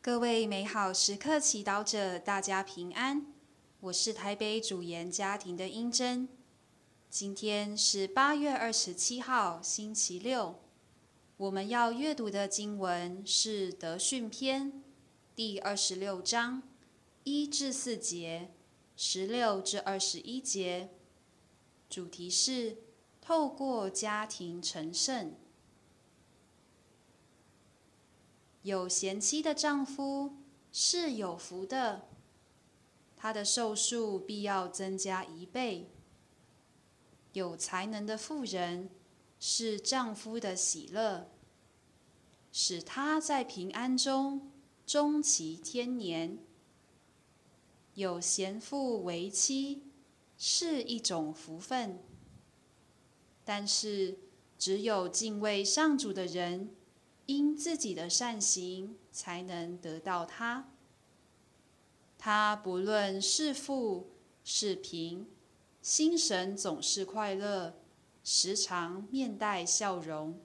各位美好时刻祈祷者，大家平安。我是台北主研家庭的英珍。今天是八月二十七号，星期六。我们要阅读的经文是《德训篇》第二十六章一至四节，十六至二十一节。主题是透过家庭成圣。有贤妻的丈夫是有福的，他的寿数必要增加一倍。有才能的妇人是丈夫的喜乐，使他在平安中终其天年。有贤妇为妻是一种福分，但是只有敬畏上主的人。因自己的善行，才能得到他。他不论是富是贫，心神总是快乐，时常面带笑容。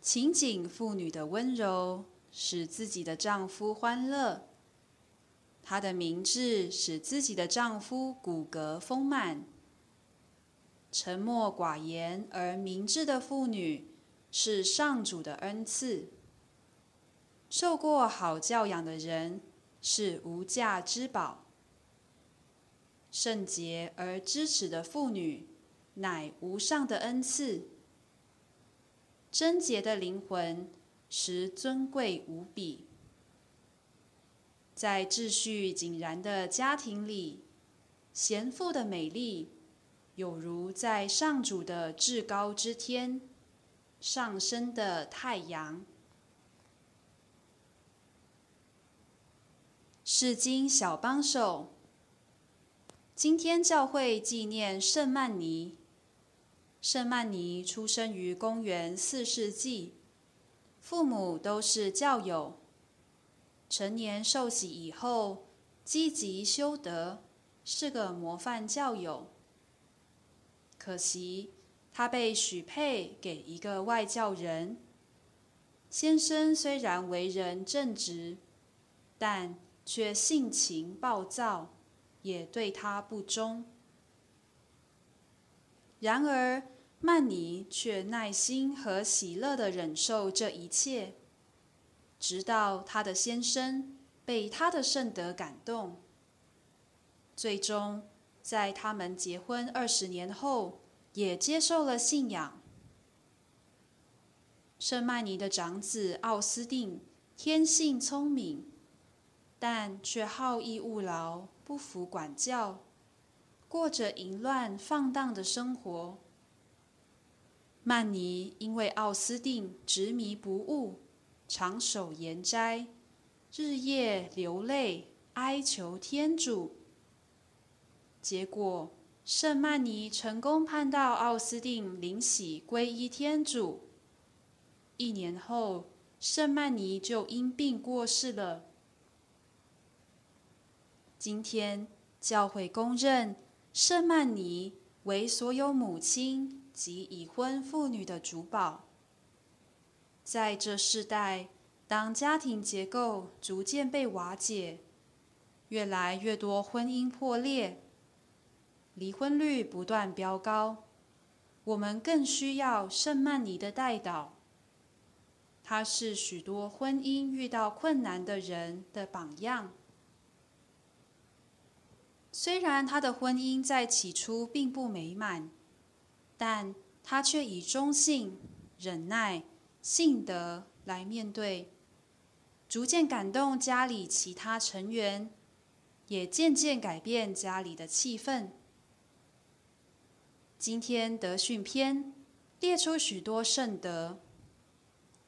情景妇女的温柔，使自己的丈夫欢乐。她的明智，使自己的丈夫骨骼丰满。沉默寡言而明智的妇女是上主的恩赐。受过好教养的人是无价之宝。圣洁而知耻的妇女乃无上的恩赐。贞洁的灵魂实尊贵无比。在秩序井然的家庭里，贤妇的美丽。有如在上主的至高之天上升的太阳。是经小帮手。今天教会纪念圣曼尼。圣曼尼出生于公元四世纪，父母都是教友。成年受洗以后，积极修德，是个模范教友。可惜，他被许配给一个外教人。先生虽然为人正直，但却性情暴躁，也对他不忠。然而，曼尼却耐心和喜乐地忍受这一切，直到他的先生被他的圣德感动，最终。在他们结婚二十年后，也接受了信仰。圣曼尼的长子奥斯定天性聪明，但却好逸恶劳，不服管教，过着淫乱放荡的生活。曼尼因为奥斯定执迷不悟，长守严斋，日夜流泪哀求天主。结果，圣曼尼成功盼到奥斯定灵洗皈依天主。一年后，圣曼尼就因病过世了。今天，教会公认圣曼尼为所有母亲及已婚妇女的主保。在这世代，当家庭结构逐渐被瓦解，越来越多婚姻破裂。离婚率不断飙高，我们更需要圣曼尼的代祷。他是许多婚姻遇到困难的人的榜样。虽然他的婚姻在起初并不美满，但他却以忠信、忍耐、信德来面对，逐渐感动家里其他成员，也渐渐改变家里的气氛。今天德训篇列出许多圣德，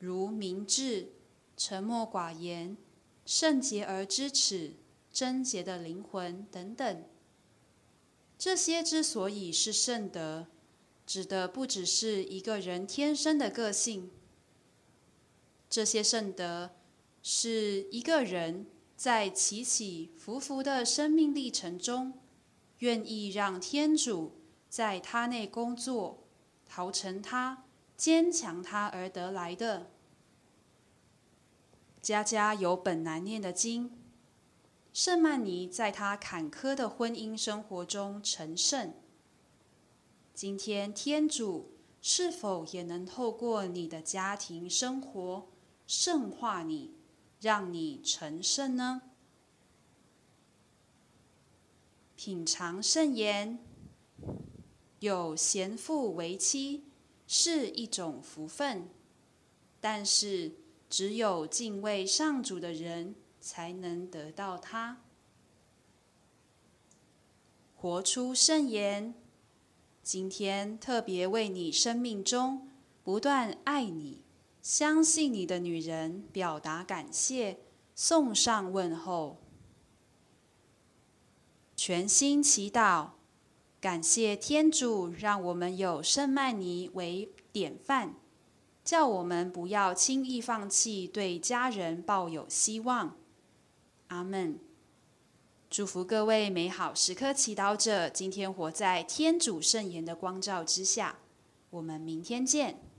如明智、沉默寡言、圣洁而知耻、贞洁的灵魂等等。这些之所以是圣德，指的不只是一个人天生的个性。这些圣德是一个人在起起伏伏的生命历程中，愿意让天主。在他内工作，陶成他，坚强他而得来的。家家有本难念的经。圣曼尼在他坎坷的婚姻生活中成圣。今天天主是否也能透过你的家庭生活圣化你，让你成圣呢？品尝圣言，有贤妇为妻是一种福分，但是只有敬畏上主的人。才能得到它。活出圣言，今天特别为你生命中不断爱你、相信你的女人表达感谢，送上问候。全心祈祷，感谢天主让我们有圣曼尼为典范，叫我们不要轻易放弃对家人抱有希望。阿门！祝福各位美好时刻祈祷者，今天活在天主圣言的光照之下。我们明天见。